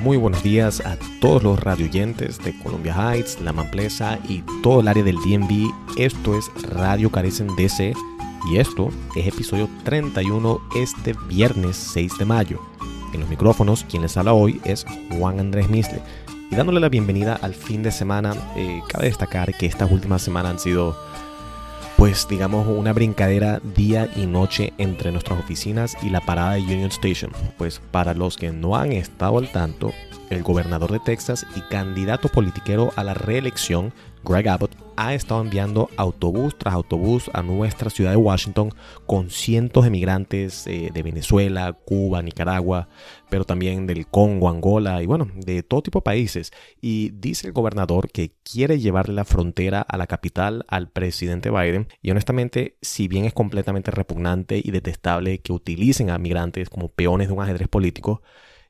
Muy buenos días a todos los radioyentes de Columbia Heights, La Mamplesa y todo el área del DMV. Esto es Radio Carecen DC y esto es episodio 31 este viernes 6 de mayo. En los micrófonos, quien les habla hoy es Juan Andrés Misle. Y dándole la bienvenida al fin de semana, eh, cabe destacar que estas últimas semanas han sido pues digamos una brincadera día y noche entre nuestras oficinas y la parada de Union Station. Pues para los que no han estado al tanto, el gobernador de Texas y candidato politiquero a la reelección, Greg Abbott, ha estado enviando autobús tras autobús a nuestra ciudad de Washington con cientos de migrantes eh, de Venezuela, Cuba, Nicaragua, pero también del Congo, Angola y bueno, de todo tipo de países. Y dice el gobernador que quiere llevarle la frontera a la capital al presidente Biden. Y honestamente, si bien es completamente repugnante y detestable que utilicen a migrantes como peones de un ajedrez político,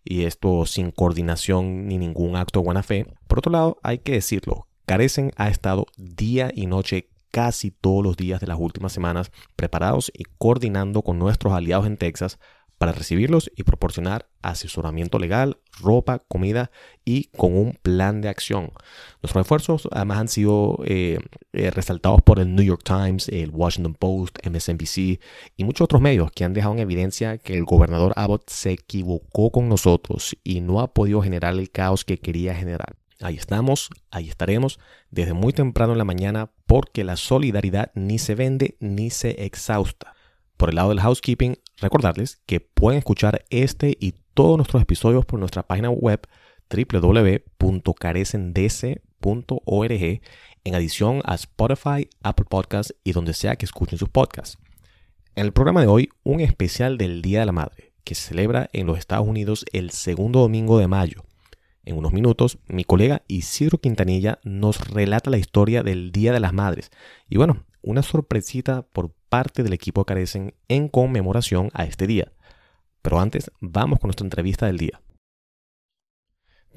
y esto sin coordinación ni ningún acto de buena fe. Por otro lado, hay que decirlo, Carecen ha estado día y noche casi todos los días de las últimas semanas preparados y coordinando con nuestros aliados en Texas para recibirlos y proporcionar asesoramiento legal, ropa, comida y con un plan de acción. Nuestros esfuerzos además han sido eh, eh, resaltados por el New York Times, el Washington Post, MSNBC y muchos otros medios que han dejado en evidencia que el gobernador Abbott se equivocó con nosotros y no ha podido generar el caos que quería generar. Ahí estamos, ahí estaremos desde muy temprano en la mañana porque la solidaridad ni se vende ni se exhausta. Por el lado del housekeeping, recordarles que pueden escuchar este y todos nuestros episodios por nuestra página web www.carecendc.org en adición a Spotify, Apple Podcasts y donde sea que escuchen sus podcasts. En el programa de hoy, un especial del Día de la Madre, que se celebra en los Estados Unidos el segundo domingo de mayo. En unos minutos, mi colega Isidro Quintanilla nos relata la historia del Día de las Madres. Y bueno, una sorpresita por parte del equipo Carecen en conmemoración a este día. Pero antes, vamos con nuestra entrevista del día.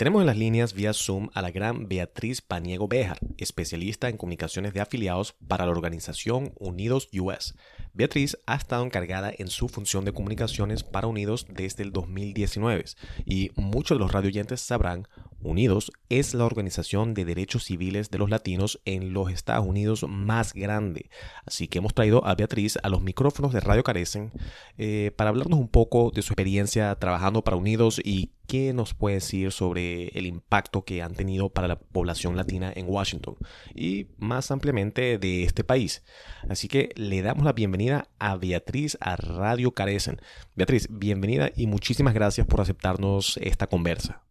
Tenemos en las líneas vía Zoom a la gran Beatriz Paniego Bejar, especialista en comunicaciones de afiliados para la organización Unidos US. Beatriz ha estado encargada en su función de comunicaciones para Unidos desde el 2019 y muchos de los radioyentes sabrán, Unidos es la organización de derechos civiles de los latinos en los Estados Unidos más grande. Así que hemos traído a Beatriz a los micrófonos de Radio Carecen eh, para hablarnos un poco de su experiencia trabajando para Unidos y qué nos puede decir sobre el impacto que han tenido para la población latina en Washington y más ampliamente de este país. Así que le damos la bienvenida a Beatriz a Radio Carecen. Beatriz, bienvenida y muchísimas gracias por aceptarnos esta conversa.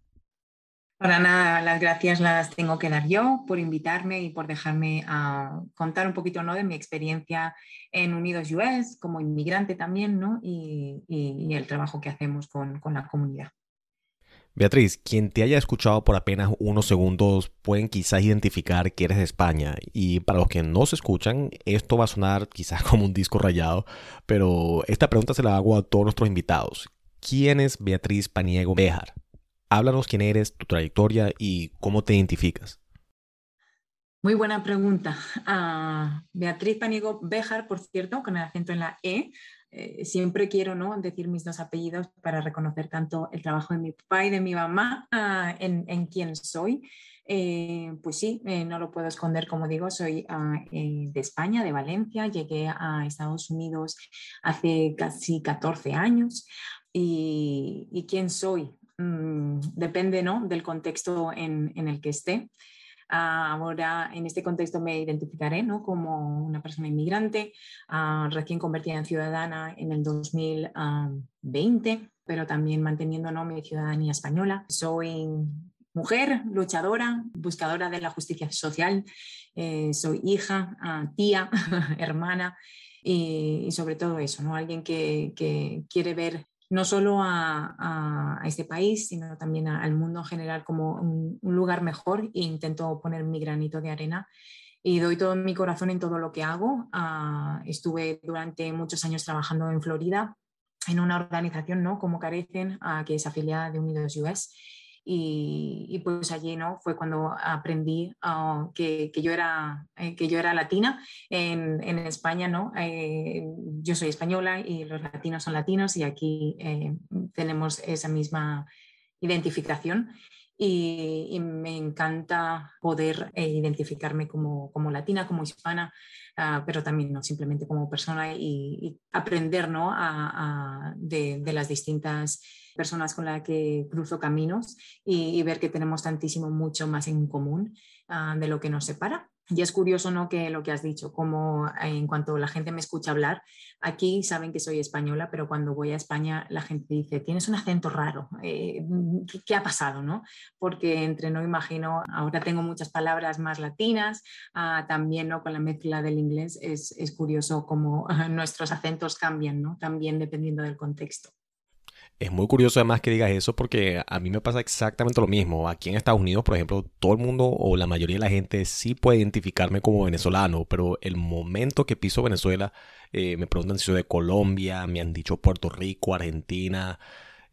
Para nada, las gracias las tengo que dar yo por invitarme y por dejarme a contar un poquito ¿no? de mi experiencia en Unidos US como inmigrante también ¿no? y, el trabajo que hacemos con, con la comunidad. Beatriz, quien te haya escuchado por apenas unos segundos pueden quizás identificar que eres de España y para los que no se escuchan esto va a sonar quizás como un disco rayado, pero esta pregunta se la hago a todos nuestros invitados. ¿Quién es Beatriz Paniego Bejar? Háblanos quién eres, tu trayectoria y cómo te identificas. Muy buena pregunta. Ah, Beatriz Paniego Bejar, por cierto, con el acento en la E. Eh, siempre quiero ¿no? decir mis dos apellidos para reconocer tanto el trabajo de mi papá y de mi mamá ah, en, en, quién soy. Eh, pues sí, eh, no lo puedo esconder, como digo, soy ah, de España, de Valencia, llegué a Estados Unidos hace casi 14 años. ¿Y, y quién soy? Mm, depende ¿no? del contexto en, el que esté. Ah, ahora, en este contexto me identificaré ¿no? como una persona inmigrante, ah, recién convertida en ciudadana en el 2020, pero también manteniendo ¿no? mi ciudadanía española. Soy mujer, luchadora, buscadora de la justicia social. Eh, soy hija, ah, tía, hermana y, sobre todo eso, ¿no? alguien que, que quiere ver no solo a, este país, sino también al mundo en general como un, lugar mejor e intento poner mi granito de arena y doy todo mi corazón en todo lo que hago. Ah, estuve durante muchos años trabajando en Florida en una organización ¿no? como Carecen, ah, que es afiliada de Unidos US y, pues allí ¿no? fue cuando aprendí ah, que, yo era, eh, que yo era latina. En, España ¿no? Eh, yo soy española y los latinos son latinos y aquí eh, tenemos esa misma identificación y, me encanta poder identificarme como, como, latina, como hispana, ah, pero también no simplemente como persona y, aprender ¿no? de, las distintas personas con las que cruzo caminos y, ver que tenemos tantísimo, mucho más en común ah, de lo que nos separa. Y es curioso, ¿no? Que lo que has dicho, como en cuanto la gente me escucha hablar, aquí saben que soy española, pero cuando voy a España la gente dice, tienes un acento raro, eh, ¿qué, ha pasado, no? Porque entre no imagino, ahora tengo muchas palabras más latinas, ah, también, ¿no? Con la mezcla del inglés es, es curioso cómo nuestros acentos cambian, ¿no? También dependiendo del contexto. Es muy curioso además que digas eso porque a mí me pasa exactamente lo mismo. Aquí en Estados Unidos, por ejemplo, todo el mundo o la mayoría de la gente sí puede identificarme como venezolano, pero el momento que piso Venezuela, eh, me preguntan si soy de Colombia, me han dicho Puerto Rico, Argentina,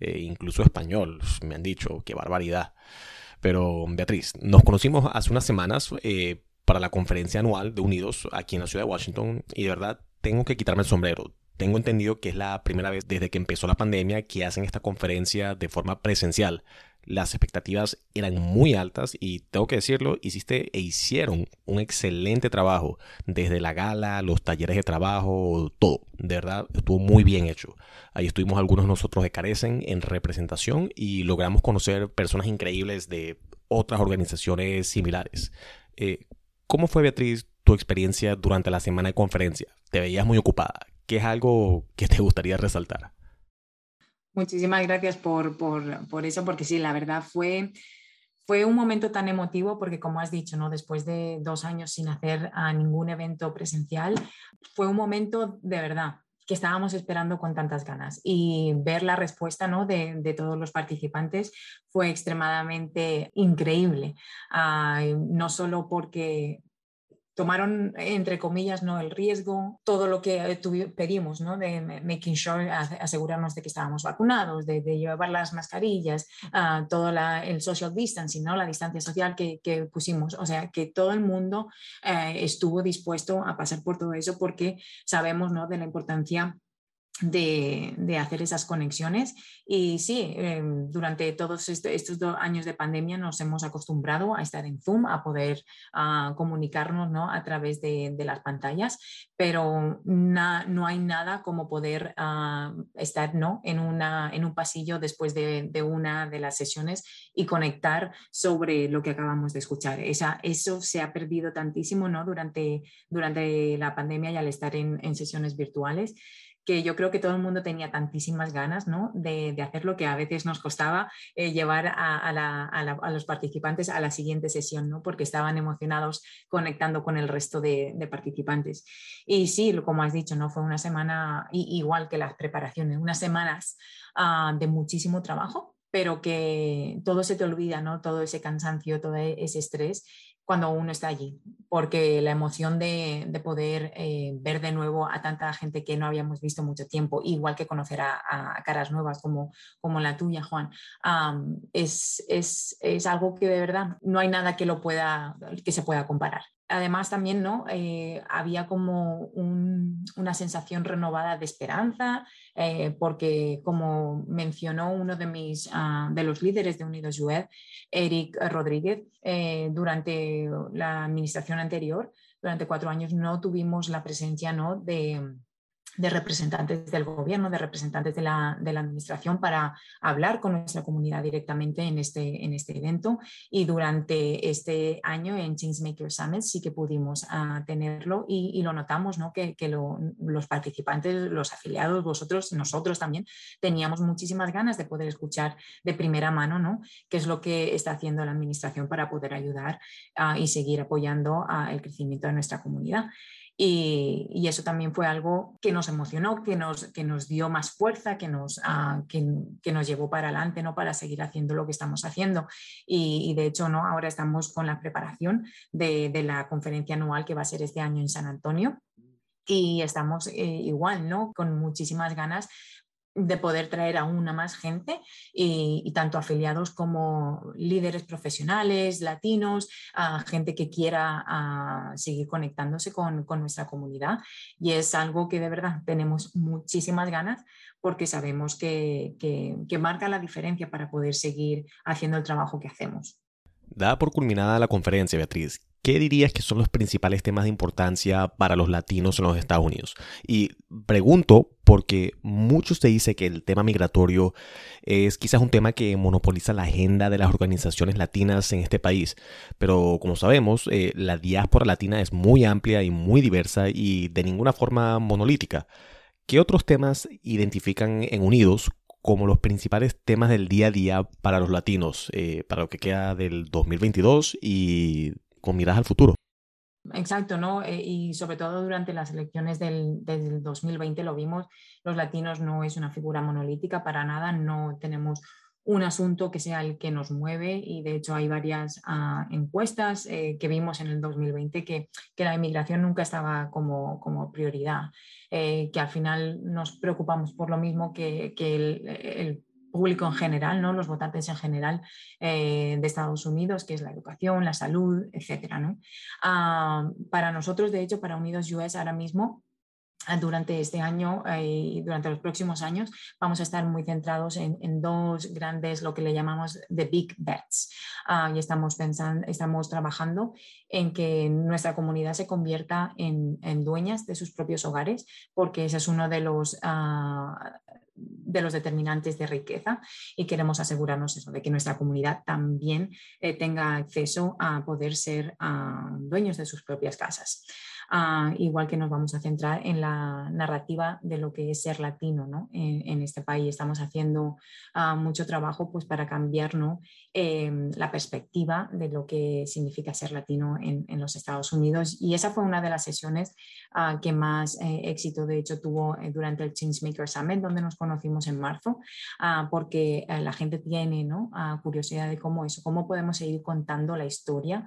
eh, incluso español, me han dicho, qué barbaridad. Pero Beatriz, nos conocimos hace unas semanas eh, para la conferencia anual de Unidos aquí en la ciudad de Washington y de verdad tengo que quitarme el sombrero tengo entendido que es la primera vez desde que empezó la pandemia que hacen esta conferencia de forma presencial. Las expectativas eran muy altas y tengo que decirlo, hiciste e hicieron un excelente trabajo. Desde la gala, los talleres de trabajo, todo. De verdad, estuvo muy bien hecho. Ahí estuvimos algunos de nosotros de Carecen en representación y logramos conocer personas increíbles de otras organizaciones similares. Eh, ¿Cómo fue, Beatriz, tu experiencia durante la semana de conferencia? ¿Te veías muy ocupada? ¿Qué es algo que te gustaría resaltar? Muchísimas gracias por, por, eso, porque sí, la verdad fue, fue un momento tan emotivo porque, como has dicho, ¿no? después de dos años sin hacer a ningún evento presencial, fue un momento de verdad que estábamos esperando con tantas ganas y ver la respuesta ¿no? de, de todos los participantes fue extremadamente increíble, no solo porque tomaron, entre comillas, ¿no? el riesgo, todo lo que pedimos, ¿no? de making sure, asegurarnos de que estábamos vacunados, de, llevar las mascarillas, uh, todo el social distancing, ¿no? la distancia social que, pusimos. O sea, que todo el mundo eh, estuvo dispuesto a pasar por todo eso porque sabemos ¿no? de la importancia de, hacer esas conexiones. Y sí, em, durante todos estos dos años de pandemia nos hemos acostumbrado a estar en Zoom, a poder ah, comunicarnos ¿no? a través de, las pantallas, pero no hay nada como poder ah, estar ¿no? en, una, en un pasillo después de, una de las sesiones y conectar sobre lo que acabamos de escuchar. Esa, eso se ha perdido tantísimo ¿no? durante, durante la pandemia y al estar en sesiones virtuales que yo creo que todo el mundo tenía tantísimas ganas ¿no? de, hacer lo que a veces nos costaba eh, llevar a, los participantes a la siguiente sesión, ¿no? porque estaban emocionados conectando con el resto de, participantes. Y sí, como has dicho, ¿no? fue una semana igual que las preparaciones, unas semanas ah, de muchísimo trabajo pero que todo se te olvida, ¿no? Todo ese cansancio, todo ese estrés cuando uno está allí, porque la emoción de, poder eh, ver de nuevo a tanta gente que no habíamos visto mucho tiempo, igual que conocer a, caras nuevas como, como la tuya, Juan, es, es, es, algo que de verdad no hay nada que, lo pueda, que se pueda comparar además también ¿no? Eh, había como una sensación renovada de esperanza, eh, porque como mencionó uno de, mis, ah, de los líderes de Unidos UED, Eric Rodríguez, eh, durante la administración anterior, durante cuatro años, no tuvimos la presencia ¿no? de de representantes del gobierno, de representantes de la, administración para hablar con nuestra comunidad directamente en este, en este evento. Y durante este año en Changemaker Summit sí que pudimos uh, tenerlo y, lo notamos, ¿no? que, que lo, los participantes, los afiliados, vosotros, nosotros también, teníamos muchísimas ganas de poder escuchar de primera mano ¿no? qué es lo que está haciendo la administración para poder ayudar uh, y seguir apoyando uh, el crecimiento de nuestra comunidad. Y, eso también fue algo que nos emocionó, que nos, que nos dio más fuerza, que nos, ah, que, nos llevó para adelante, ¿no? para seguir haciendo lo que estamos haciendo. Y, de hecho, ¿no? ahora estamos con la preparación de, de, la conferencia anual que va a ser este año en San Antonio. Y estamos eh, igual, ¿no? Con muchísimas ganas de poder traer aún a más gente y, tanto afiliados como líderes profesionales, latinos, a gente que quiera seguir conectándose con, nuestra comunidad. Y es algo que de verdad tenemos muchísimas ganas porque sabemos que, que marca la diferencia para poder seguir haciendo el trabajo que hacemos. Dada por culminada la conferencia, Beatriz, ¿qué dirías que son los principales temas de importancia para los latinos en los Estados Unidos? Y pregunto porque muchos te dicen que el tema migratorio es quizás un tema que monopoliza la agenda de las organizaciones latinas en este país, pero como sabemos, eh, la diáspora latina es muy amplia y muy diversa y de ninguna forma monolítica. ¿Qué otros temas identifican en Unidos como los principales temas del día a día para los latinos, eh, para lo que queda del 2022 y con miras al futuro. Exacto, ¿no? Eh, y sobre todo durante las elecciones del, 2020 lo vimos, los latinos no es una figura monolítica para nada, no tenemos un asunto que sea el que nos mueve y de hecho hay varias ah, encuestas eh, que vimos en el 2020 que, que la inmigración nunca estaba como, como prioridad, que al final nos preocupamos por lo mismo que, que el público en general, ¿no? los votantes en general eh, de Estados Unidos, que es la educación, la salud, etc. ¿no? Ah, para nosotros, de hecho, para Unidos US ahora mismo, durante este año eh, y durante los próximos años vamos a estar muy centrados en, dos grandes, lo que le llamamos the big bets. Ah, y estamos, pensando, estamos trabajando en que nuestra comunidad se convierta en, en, dueñas de sus propios hogares, porque ese es uno de los de los determinantes de riqueza y queremos asegurarnos eso, de que nuestra comunidad también eh, tenga acceso a poder ser ah, dueños de sus propias casas. Ah, igual que nos vamos a centrar en la narrativa de lo que es ser latino ¿no? en, este país. Estamos haciendo ah, mucho trabajo pues, para cambiar ¿no? Em, la perspectiva de lo que significa ser latino en, los Estados Unidos. Y esa fue una de las sesiones ah, que más eh, éxito, de hecho, tuvo eh, durante el Changemaker Summit, donde nos conocimos en marzo, porque eh, la gente tiene ¿no? curiosidad de cómo eso, cómo podemos seguir contando la historia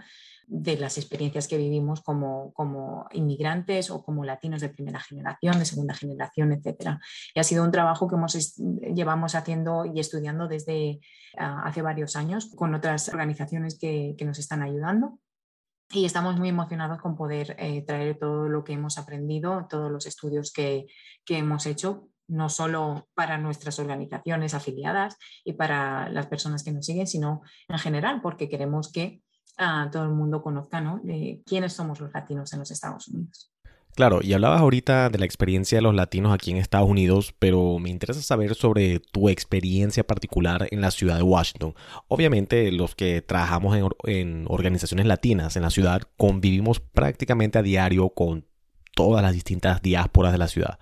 de las experiencias que vivimos como, como inmigrantes o como latinos de primera generación, de segunda generación, etc. Y ha sido un trabajo que hemos, llevamos haciendo y estudiando desde ah, hace varios años con otras organizaciones que, que, nos están ayudando. Y estamos muy emocionados con poder eh, traer todo lo que hemos aprendido, todos los estudios que, que hemos hecho no solo para nuestras organizaciones afiliadas y para las personas que nos siguen, sino en general, porque queremos que todo el mundo conozca ¿no? quiénes somos los latinos en los Estados Unidos. Claro, y hablabas ahorita de la experiencia de los latinos aquí en Estados Unidos, pero me interesa saber sobre tu experiencia particular en la ciudad de Washington. Obviamente los que trabajamos en organizaciones latinas en la ciudad convivimos prácticamente a diario con todas las distintas diásporas de la ciudad.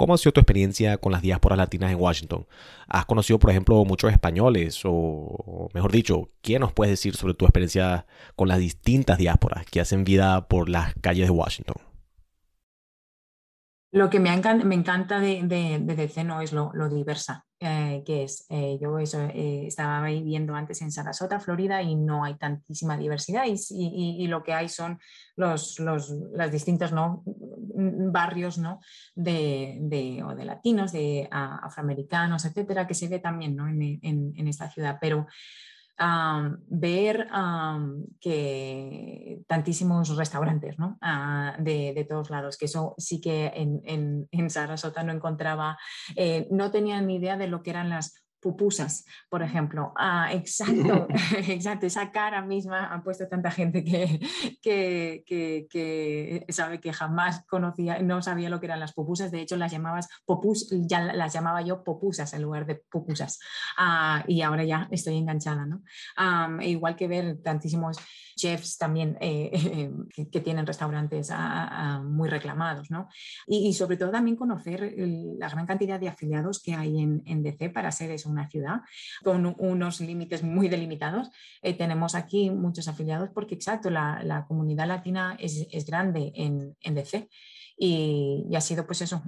¿Cómo ha sido tu experiencia con las diásporas latinas en Washington? ¿Has conocido, por ejemplo, muchos españoles? O, mejor dicho, ¿qué nos puedes decir sobre tu experiencia con las distintas diásporas que hacen vida por las calles de Washington? Lo que me, encanta, me encanta de, de, no es lo, diversa eh, que es. Eh, yo eh, estaba viviendo antes en Sarasota, Florida, y no hay tantísima diversidad y, y, lo que hay son los, los distintos ¿no? barrios ¿no? de, de, o de latinos, de afroamericanos, etcétera, que se ve también ¿no? en, en, en esta ciudad. Pero ver que tantísimos restaurantes ¿no? Ah, de, de, todos lados, que eso sí que en, en, en Sarasota no encontraba, eh, no tenía ni idea de lo que eran las pupusas, por ejemplo. Ah, exacto, exacto, esa cara misma ha puesto tanta gente que, que, que, sabe que jamás conocía, no sabía lo que eran las pupusas, de hecho las llamabas popus, ya las llamaba yo popusas en lugar de pupusas. Ah, y ahora ya estoy enganchada, ¿no? igual que ver tantísimos chefs también eh, que, tienen restaurantes muy reclamados, ¿no? Y, sobre todo también conocer la gran cantidad de afiliados que hay en, en DC para ser eso, una ciudad con unos límites muy delimitados. Eh, tenemos aquí muchos afiliados porque, exacto, la, comunidad latina es, grande en, DC. Y, ha sido pues eso,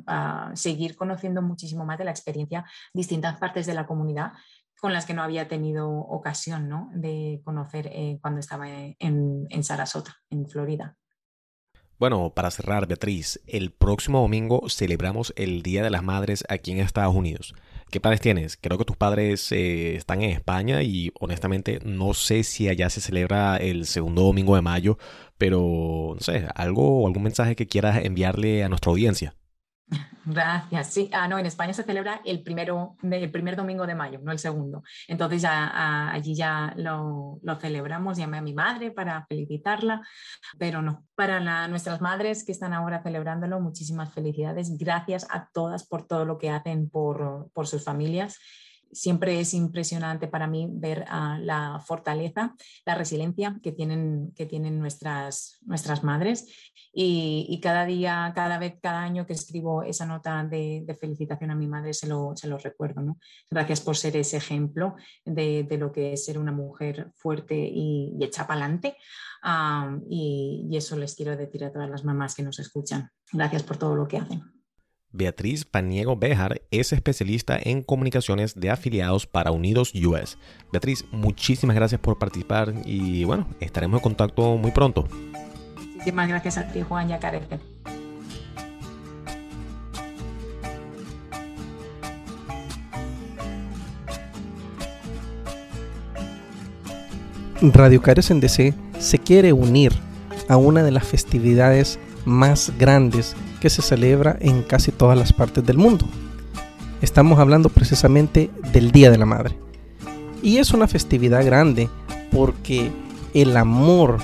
seguir conociendo muchísimo más de la experiencia distintas partes de la comunidad con las que no había tenido ocasión de conocer eh, cuando estaba en Sarasota, en Florida. Bueno, para cerrar, Beatriz, el próximo domingo celebramos el Día de las Madres aquí en Estados Unidos. ¿Qué planes tienes? Creo que tus padres eh, están en España y honestamente no sé si allá se celebra el segundo domingo de mayo, pero no sé, algo algún mensaje que quieras enviarle a nuestra audiencia. Gracias. Sí, ah, no, en España se celebra el, primero, el primer domingo de mayo, no el segundo. Entonces ya ah, allí ya lo, celebramos. Llamé a mi madre para felicitarla, pero no. Para nuestras madres que están ahora celebrándolo, muchísimas felicidades. Gracias a todas por todo lo que hacen por sus familias siempre es impresionante para mí ver uh, la fortaleza, la resiliencia que tienen, que tienen nuestras, nuestras madres. Y, cada día, cada vez, cada año que escribo esa nota de, felicitación a mi madre, se lo, se lo recuerdo. ¿no? Gracias por ser ese ejemplo de, lo que es ser una mujer fuerte y, y hecha para adelante. Y, y eso les quiero decir a todas las mamás que nos escuchan. Gracias por todo lo que hacen. Beatriz Paniego Bejar es especialista en comunicaciones de afiliados para Unidos US. Beatriz, muchísimas gracias por participar y bueno, estaremos en contacto muy pronto. Muchísimas gracias a ti, Juan y a Radio Carecen DC se quiere unir a una de las festividades más grandes que se celebra en casi todas las partes del mundo. Estamos hablando precisamente del Día de la Madre. Y es una festividad grande porque el amor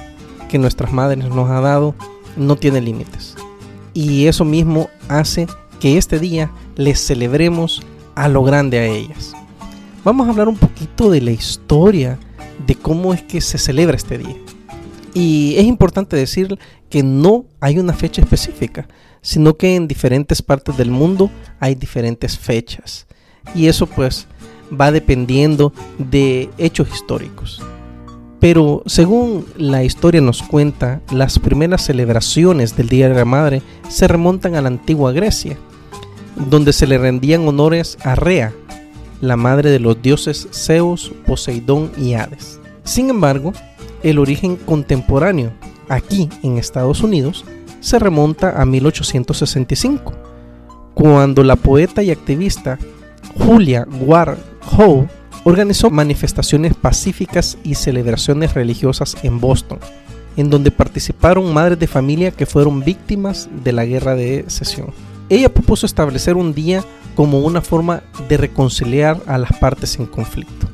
que nuestras madres nos ha dado no tiene límites. Y eso mismo hace que este día les celebremos a lo grande a ellas. Vamos a hablar un poquito de la historia de cómo es que se celebra este día. Y es importante decir que no hay una fecha específica, sino que en diferentes partes del mundo hay diferentes fechas. Y eso pues va dependiendo de hechos históricos. Pero según la historia nos cuenta, las primeras celebraciones del Día de la Madre se remontan a la antigua Grecia, donde se le rendían honores a Rea, la madre de los dioses Zeus, Poseidón y Hades. Sin embargo, el origen contemporáneo aquí en Estados Unidos se remonta a 1865, cuando la poeta y activista Julia Ward Howe organizó manifestaciones pacíficas y celebraciones religiosas en Boston, en donde participaron madres de familia que fueron víctimas de la guerra de secesión. Ella propuso establecer un día como una forma de reconciliar a las partes en conflicto.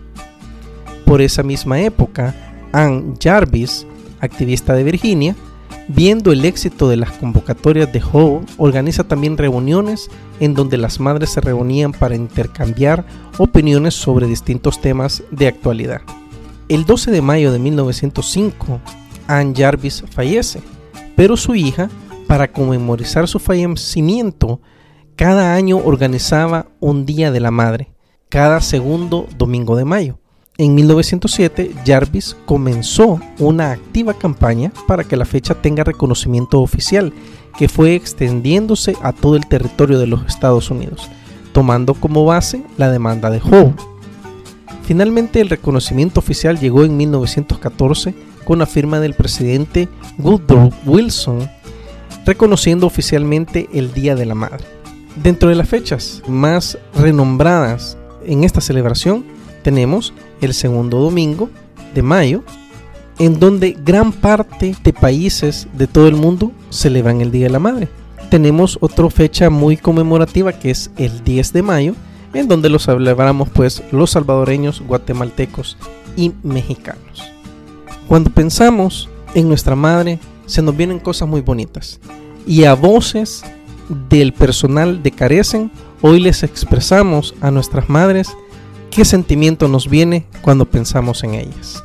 Por esa misma época, Ann Jarvis, activista de Virginia, Viendo el éxito de las convocatorias de Howe, organiza también reuniones en donde las madres se reunían para intercambiar opiniones sobre distintos temas de actualidad. El 12 de mayo de 1905, Anne Jarvis fallece, pero su hija, para conmemorizar su fallecimiento, cada año organizaba un Día de la Madre, cada segundo domingo de mayo. En 1907, Jarvis comenzó una activa campaña para que la fecha tenga reconocimiento oficial, que fue extendiéndose a todo el territorio de los Estados Unidos, tomando como base la demanda de Howe. Finalmente, el reconocimiento oficial llegó en 1914 con la firma del presidente Woodrow Wilson, reconociendo oficialmente el Día de la Madre. Dentro de las fechas más renombradas en esta celebración tenemos el segundo domingo de mayo, en donde gran parte de países de todo el mundo celebran el Día de la Madre. Tenemos otra fecha muy conmemorativa que es el 10 de mayo, en donde lo celebramos pues los salvadoreños, guatemaltecos y mexicanos. Cuando pensamos en nuestra madre, se nos vienen cosas muy bonitas. Y a voces del personal de Carecen, hoy les expresamos a nuestras madres ¿Qué sentimiento nos viene cuando pensamos en ellas?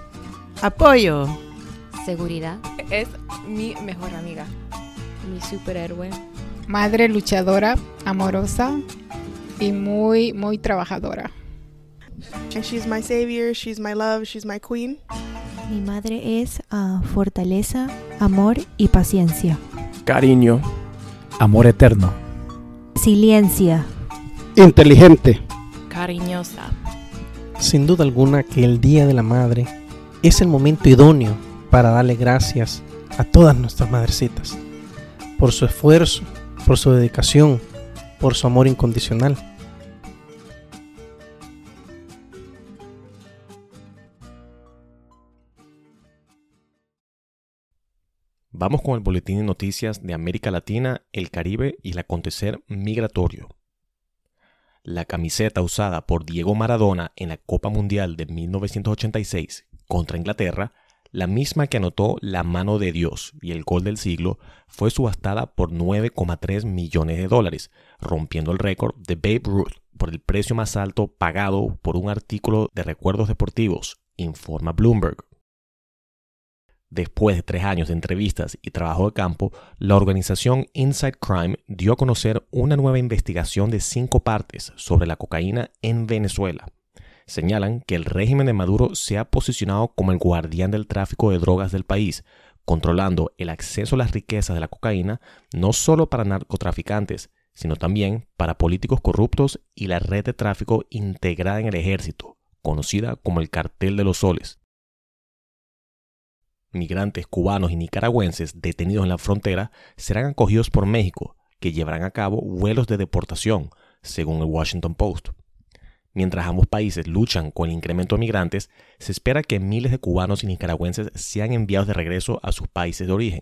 Apoyo. Seguridad. Es mi mejor amiga. Mi superhéroe. Madre luchadora, amorosa y muy, muy trabajadora. And she's my savior, she's my love, she's my queen. Mi madre es uh, fortaleza, amor y paciencia. Cariño. Amor eterno. Silencia. Inteligente. Cariñosa sin duda alguna que el Día de la Madre es el momento idóneo para darle gracias a todas nuestras madrecitas. por su esfuerzo, por su dedicación, por su amor incondicional. Vamos con el boletín de noticias de América Latina, el Caribe y el acontecer migratorio. La camiseta usada por Diego Maradona en la Copa Mundial de 1986 contra Inglaterra, la misma que anotó la mano de Dios y el gol del siglo, fue subastada por 9,3 millones de dólares, rompiendo el récord de Babe Ruth por el precio más alto pagado por un artículo de recuerdos deportivos, informa Bloomberg. Después de tres años de entrevistas y trabajo de campo, la organización Inside Crime dio a conocer una nueva investigación de cinco partes sobre la cocaína en Venezuela. Señalan que el régimen de Maduro se ha posicionado como el guardián del tráfico de drogas del país, controlando el acceso a las riquezas de la cocaína no solo para narcotraficantes, sino también para políticos corruptos y la red de tráfico integrada en el ejército, conocida como el cartel de los soles migrantes cubanos y nicaragüenses detenidos en la frontera serán acogidos por México, que llevarán a cabo vuelos de deportación, según el Washington Post. Mientras ambos países luchan con el incremento de migrantes, se espera que miles de cubanos y nicaragüenses sean enviados de regreso a sus países de origen.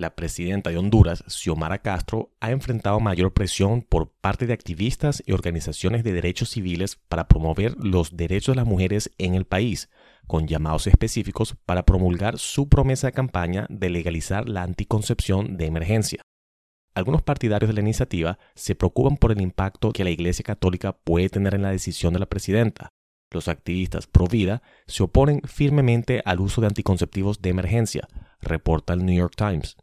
La presidenta de Honduras, Xiomara Castro, ha enfrentado mayor presión por parte de activistas y organizaciones de derechos civiles para promover los derechos de las mujeres en el país, con llamados específicos para promulgar su promesa de campaña de legalizar la anticoncepción de emergencia. Algunos partidarios de la iniciativa se preocupan por el impacto que la Iglesia Católica puede tener en la decisión de la presidenta. Los activistas pro vida se oponen firmemente al uso de anticonceptivos de emergencia, reporta el New York Times.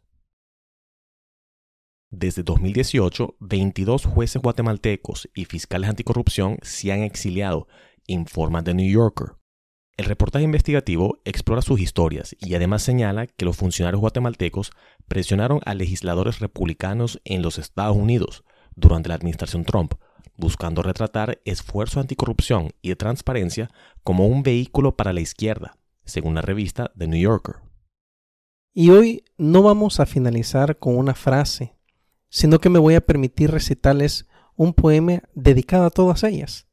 Desde 2018, 22 jueces guatemaltecos y fiscales anticorrupción se han exiliado, informa The New Yorker. El reportaje investigativo explora sus historias y además señala que los funcionarios guatemaltecos presionaron a legisladores republicanos en los Estados Unidos durante la administración Trump, buscando retratar esfuerzos anticorrupción y de transparencia como un vehículo para la izquierda, según la revista The New Yorker. Y hoy no vamos a finalizar con una frase sino que me voy a permitir recitarles un poema dedicado a todas ellas,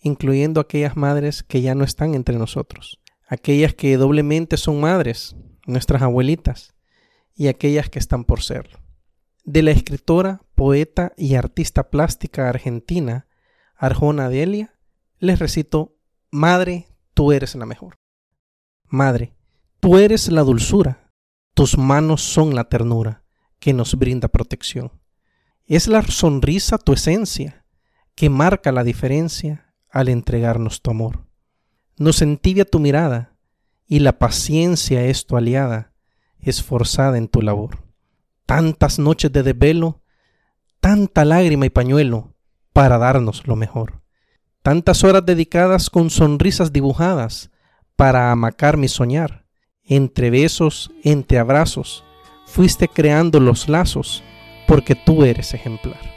incluyendo aquellas madres que ya no están entre nosotros, aquellas que doblemente son madres, nuestras abuelitas, y aquellas que están por serlo. De la escritora, poeta y artista plástica argentina Arjona Delia, les recito, Madre, tú eres la mejor. Madre, tú eres la dulzura, tus manos son la ternura que nos brinda protección. Es la sonrisa tu esencia que marca la diferencia al entregarnos tu amor. Nos entibia tu mirada y la paciencia es tu aliada, esforzada en tu labor. Tantas noches de desvelo, tanta lágrima y pañuelo para darnos lo mejor. Tantas horas dedicadas con sonrisas dibujadas para amacar mi soñar. Entre besos, entre abrazos, fuiste creando los lazos porque tú eres ejemplar.